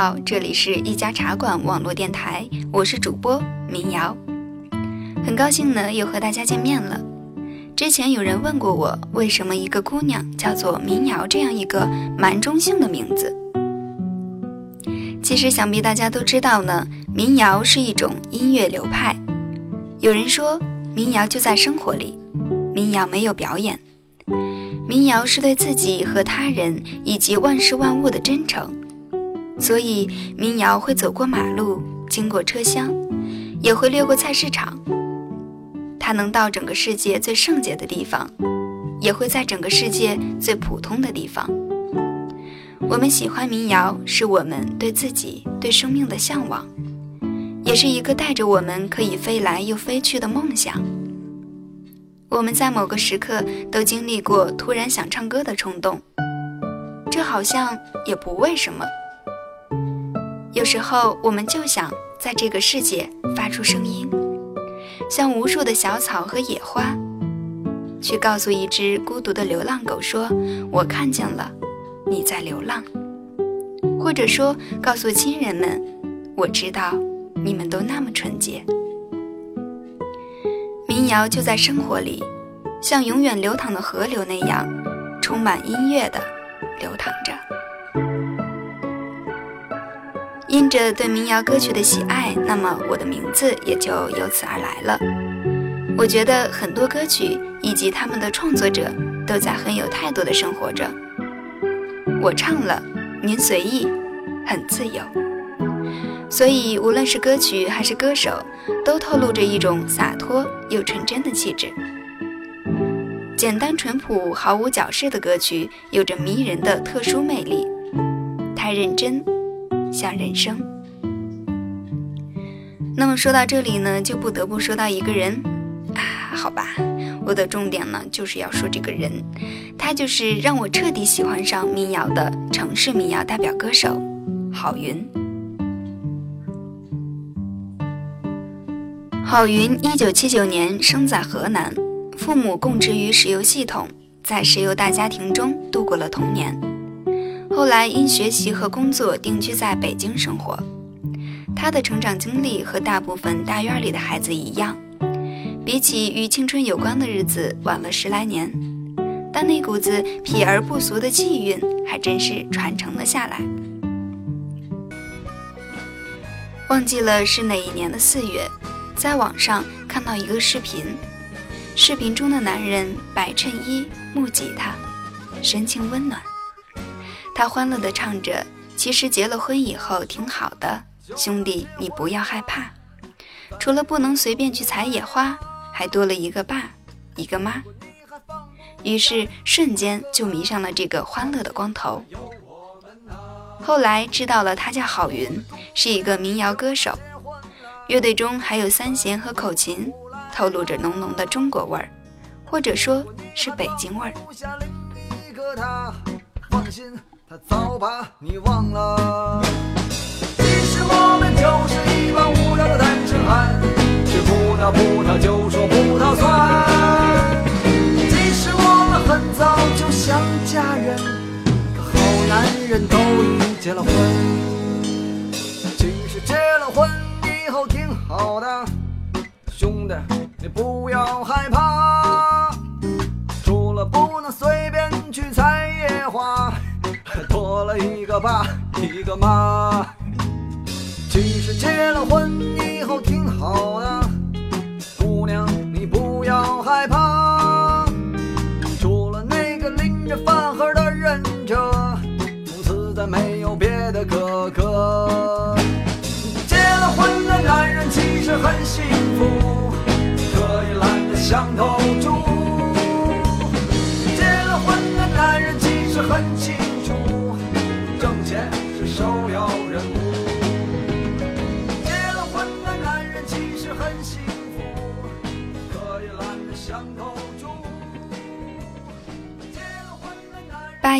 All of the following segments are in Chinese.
好，这里是一家茶馆网络电台，我是主播民谣。很高兴呢，又和大家见面了。之前有人问过我，为什么一个姑娘叫做民谣这样一个蛮中性的名字？其实想必大家都知道呢，民谣是一种音乐流派。有人说，民谣就在生活里，民谣没有表演。民谣是对自己和他人以及万事万物的真诚，所以民谣会走过马路，经过车厢，也会掠过菜市场。它能到整个世界最圣洁的地方，也会在整个世界最普通的地方。我们喜欢民谣，是我们对自己、对生命的向往，也是一个带着我们可以飞来又飞去的梦想。我们在某个时刻都经历过突然想唱歌的冲动，这好像也不为什么。有时候我们就想在这个世界发出声音，像无数的小草和野花，去告诉一只孤独的流浪狗说：“我看见了，你在流浪。”或者说告诉亲人们：“我知道你们都那么纯洁。”民谣就在生活里，像永远流淌的河流那样，充满音乐的流淌着。因着对民谣歌曲的喜爱，那么我的名字也就由此而来了。我觉得很多歌曲以及他们的创作者都在很有态度的生活着。我唱了，您随意，很自由。所以，无论是歌曲还是歌手，都透露着一种洒脱又纯真的气质。简单淳朴、毫无矫饰的歌曲，有着迷人的特殊魅力。太认真，像人生。那么说到这里呢，就不得不说到一个人啊，好吧，我的重点呢就是要说这个人，他就是让我彻底喜欢上民谣的城市民谣代表歌手郝云。郝云一九七九年生在河南，父母供职于石油系统，在石油大家庭中度过了童年。后来因学习和工作定居在北京生活。他的成长经历和大部分大院里的孩子一样，比起与青春有关的日子晚了十来年，但那股子痞而不俗的气韵还真是传承了下来。忘记了是哪一年的四月。在网上看到一个视频，视频中的男人白衬衣、木吉他，神情温暖。他欢乐地唱着：“其实结了婚以后挺好的，兄弟你不要害怕。除了不能随便去采野花，还多了一个爸，一个妈。”于是瞬间就迷上了这个欢乐的光头。后来知道了他叫郝云，是一个民谣歌手。乐队中还有三弦和口琴，透露着浓浓的中国味儿，或者说是北京味儿。他早把你忘了。其实我们就是一帮无聊的单身汉，吃葡萄葡萄就说葡萄酸。其实我们很早就想嫁人，可好男人都已结了婚。其实结了婚。以后挺好的，兄弟，你不要害怕。除了不能随便，多了一个爸，一个妈。其实结了婚以后挺好的，姑娘，你不要害怕。除了那个拎着饭盒的忍者，从此再没有别的哥哥。结了婚的男人其实很幸福，可以懒得想头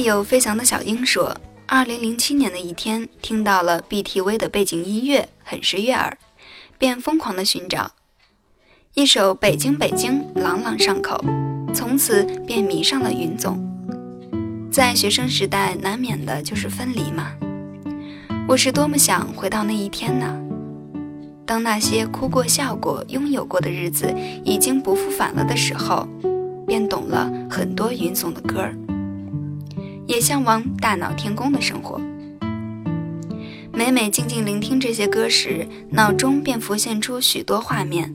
有飞翔的小鹰说。二零零七年的一天，听到了 BTV 的背景音乐，很是悦耳，便疯狂的寻找一首《北京北京》，朗朗上口，从此便迷上了云总。在学生时代难免的就是分离嘛。我是多么想回到那一天呢？当那些哭过、笑过、拥有过的日子已经不复返了的时候，便懂了很多云颂的歌儿，也向往大闹天宫的生活。每每静静聆听这些歌时，脑中便浮现出许多画面。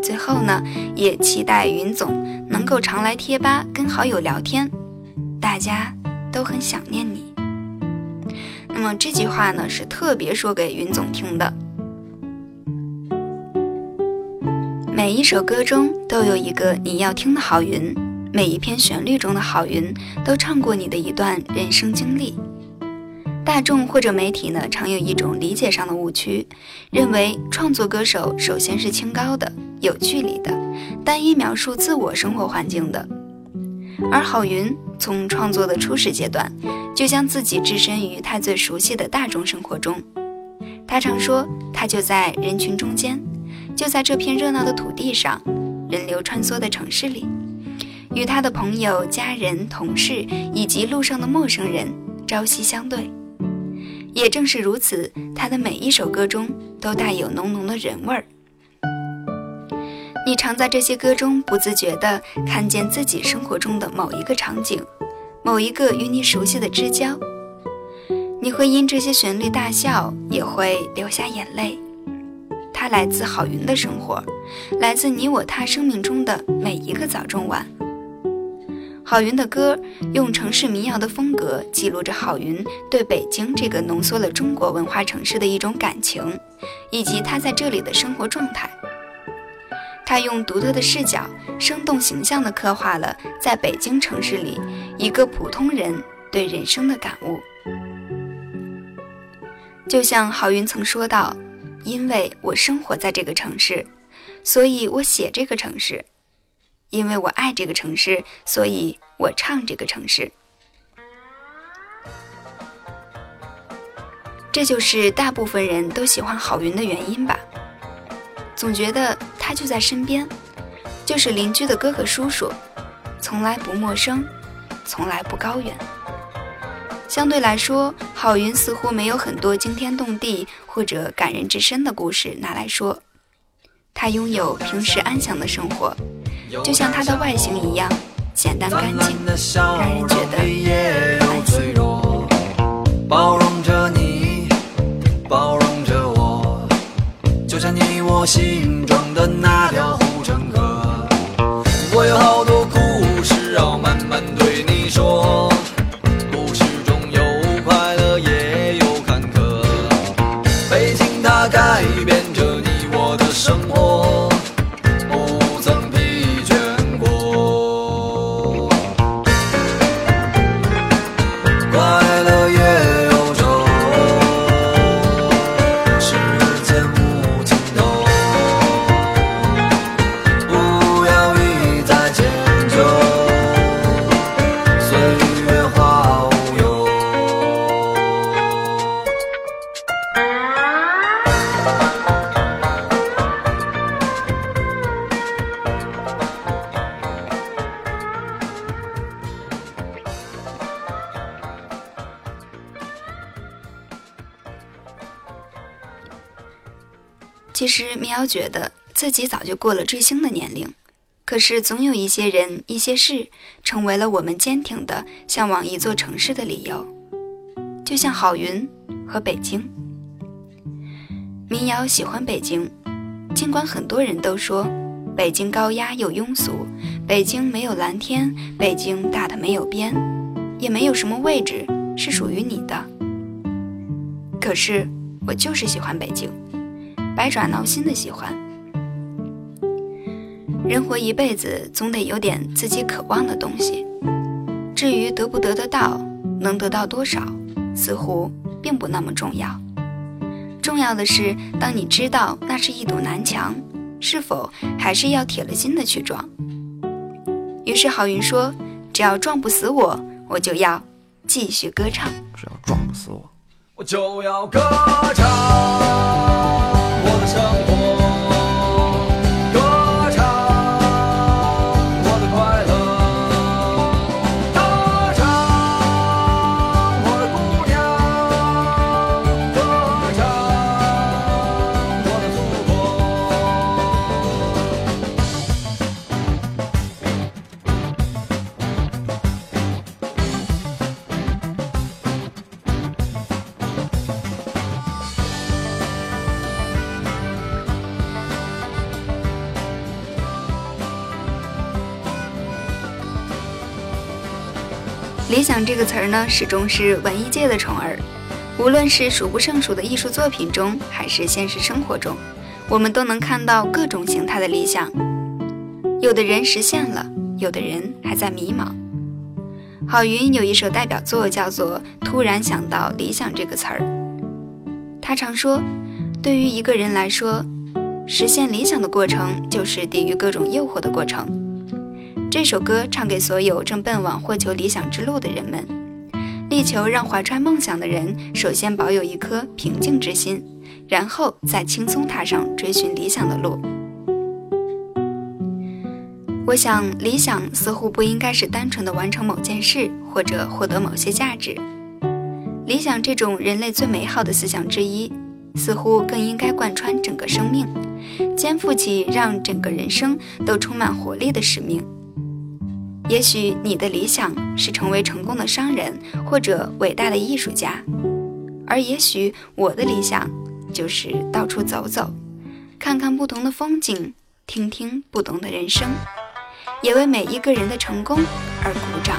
最后呢，也期待云总能够常来贴吧跟好友聊天，大家都很想念你。那么这句话呢，是特别说给云总听的。每一首歌中都有一个你要听的好云，每一篇旋律中的好云都唱过你的一段人生经历。大众或者媒体呢，常有一种理解上的误区，认为创作歌手首先是清高的、有距离的，单一描述自我生活环境的。而郝云从创作的初始阶段，就将自己置身于他最熟悉的大众生活中。他常说，他就在人群中间，就在这片热闹的土地上，人流穿梭的城市里，与他的朋友、家人、同事以及路上的陌生人朝夕相对。也正是如此，他的每一首歌中都带有浓浓的人味儿。你常在这些歌中不自觉地看见自己生活中的某一个场景，某一个与你熟悉的知交。你会因这些旋律大笑，也会流下眼泪。它来自郝云的生活，来自你我他生命中的每一个早中晚。郝云的歌用城市民谣的风格记录着郝云对北京这个浓缩了中国文化城市的一种感情，以及他在这里的生活状态。他用独特的视角，生动形象地刻画了在北京城市里一个普通人对人生的感悟。就像郝云曾说道：“因为我生活在这个城市，所以我写这个城市。”因为我爱这个城市，所以我唱这个城市。这就是大部分人都喜欢郝云的原因吧。总觉得他就在身边，就是邻居的哥哥叔叔，从来不陌生，从来不高远。相对来说，郝云似乎没有很多惊天动地或者感人至深的故事拿来说。他拥有平时安详的生活。就像它的外形一样简单干净，让人觉得安心。包容着你，包容着我，就像你我心中的那条护城河。就过了追星的年龄，可是总有一些人、一些事，成为了我们坚挺的向往一座城市的理由。就像郝云和北京。民谣喜欢北京，尽管很多人都说北京高压又庸俗，北京没有蓝天，北京大的没有边，也没有什么位置是属于你的。可是，我就是喜欢北京。百爪挠心的喜欢。人活一辈子，总得有点自己渴望的东西。至于得不得得到，能得到多少，似乎并不那么重要。重要的是，当你知道那是一堵南墙，是否还是要铁了心的去撞？于是郝云说：“只要撞不死我，我就要继续歌唱。只要撞不死我，我就要歌唱。”我的生活。理想这个词儿呢，始终是文艺界的宠儿。无论是数不胜数的艺术作品中，还是现实生活中，我们都能看到各种形态的理想。有的人实现了，有的人还在迷茫。郝云有一首代表作，叫做《突然想到理想》这个词儿。他常说，对于一个人来说，实现理想的过程就是抵御各种诱惑的过程。这首歌唱给所有正奔往获求理想之路的人们。力求让怀揣梦想的人首先保有一颗平静之心，然后再轻松踏上追寻理想的路。我想，理想似乎不应该是单纯的完成某件事或者获得某些价值。理想这种人类最美好的思想之一，似乎更应该贯穿整个生命，肩负起让整个人生都充满活力的使命。也许你的理想是成为成功的商人或者伟大的艺术家，而也许我的理想就是到处走走，看看不同的风景，听听不同的人生，也为每一个人的成功而鼓掌。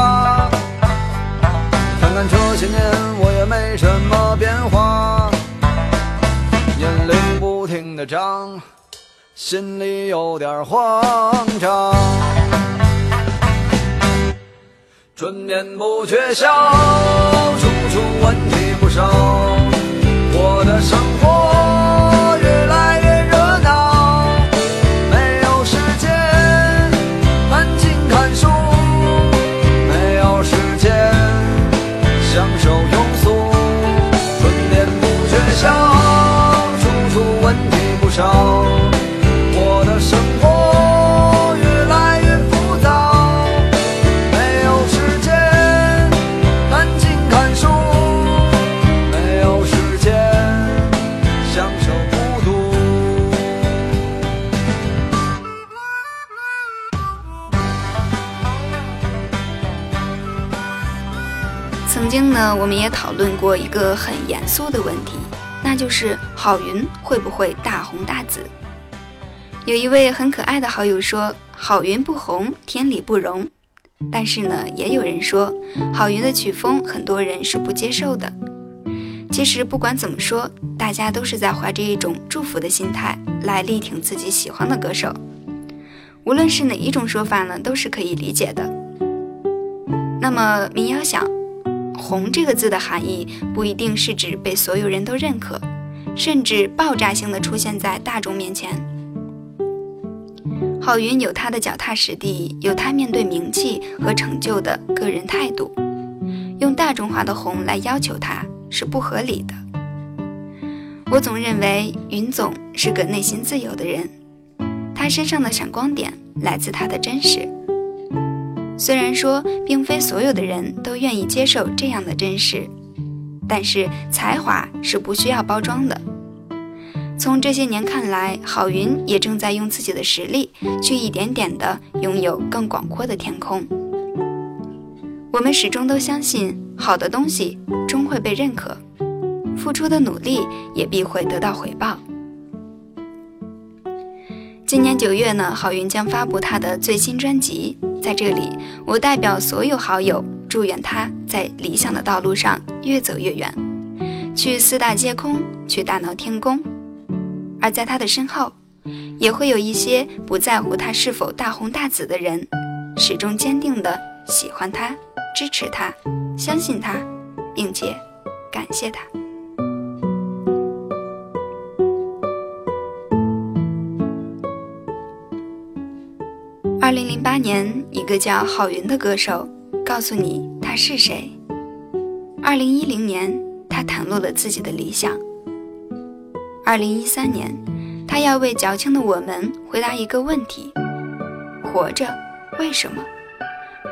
看这些年我也没什么变化，年龄不停的长，心里有点慌张。春眠不觉晓，处处问题不少，我的生也讨论过一个很严肃的问题，那就是郝云会不会大红大紫？有一位很可爱的好友说，郝云不红，天理不容。但是呢，也有人说，郝云的曲风很多人是不接受的。其实不管怎么说，大家都是在怀着一种祝福的心态来力挺自己喜欢的歌手。无论是哪一种说法呢，都是可以理解的。那么民谣想。红这个字的含义不一定是指被所有人都认可，甚至爆炸性的出现在大众面前。郝云有他的脚踏实地，有他面对名气和成就的个人态度，用大众化的红来要求他是不合理的。我总认为云总是个内心自由的人，他身上的闪光点来自他的真实。虽然说，并非所有的人都愿意接受这样的真实，但是才华是不需要包装的。从这些年看来，郝云也正在用自己的实力去一点点的拥有更广阔的天空。我们始终都相信，好的东西终会被认可，付出的努力也必会得到回报。今年九月呢，郝云将发布他的最新专辑。在这里，我代表所有好友，祝愿他在理想的道路上越走越远，去四大皆空，去大闹天宫。而在他的身后，也会有一些不在乎他是否大红大紫的人，始终坚定的喜欢他、支持他、相信他，并且感谢他。二零零八年，一个叫郝云的歌手告诉你他是谁，二零一零年，他袒露了自己的理想。二零一三年，他要为矫情的我们回答一个问题：活着，为什么？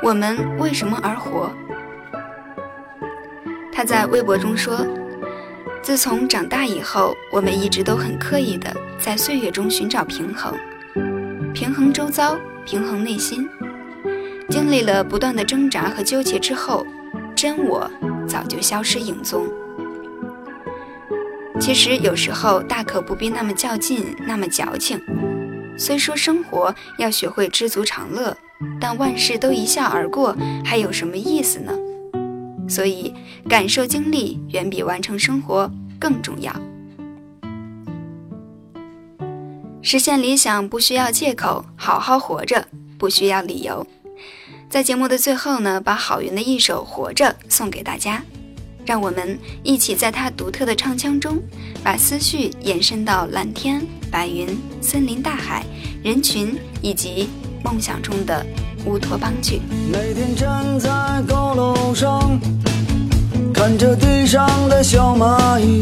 我们为什么而活？他在微博中说：“自从长大以后，我们一直都很刻意的在岁月中寻找平衡，平衡周遭，平衡内心。经历了不断的挣扎和纠结之后，真我。”早就消失影踪。其实有时候大可不必那么较劲，那么矫情。虽说生活要学会知足常乐，但万事都一笑而过，还有什么意思呢？所以，感受经历远比完成生活更重要。实现理想不需要借口，好好活着不需要理由。在节目的最后呢，把郝云的一首《活着》送给大家，让我们一起在他独特的唱腔中，把思绪延伸到蓝天、白云、森林、大海、人群以及梦想中的乌托邦去。每天站在高楼上，看着地上的小蚂蚁，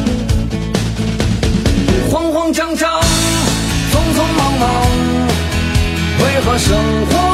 为何生活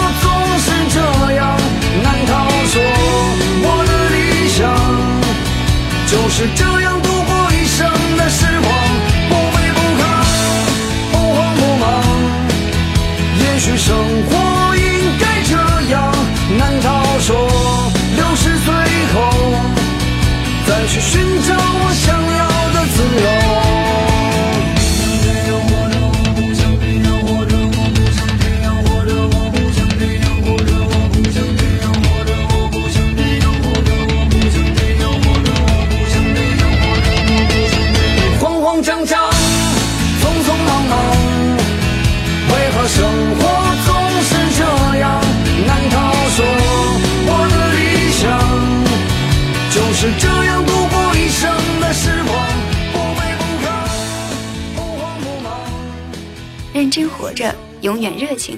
这，永远热情。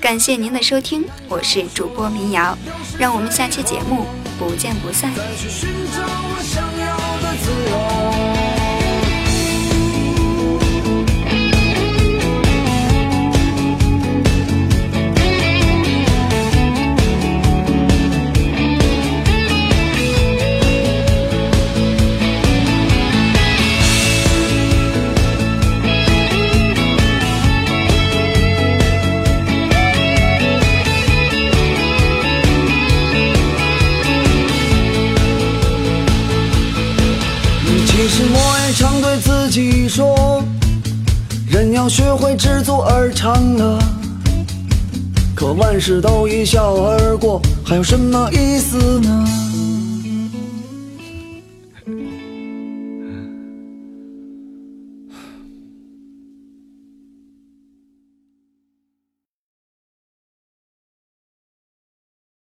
感谢您的收听，我是主播民谣，让我们下期节目不见不散。长了。可万事都一笑而过，还有什么意思呢？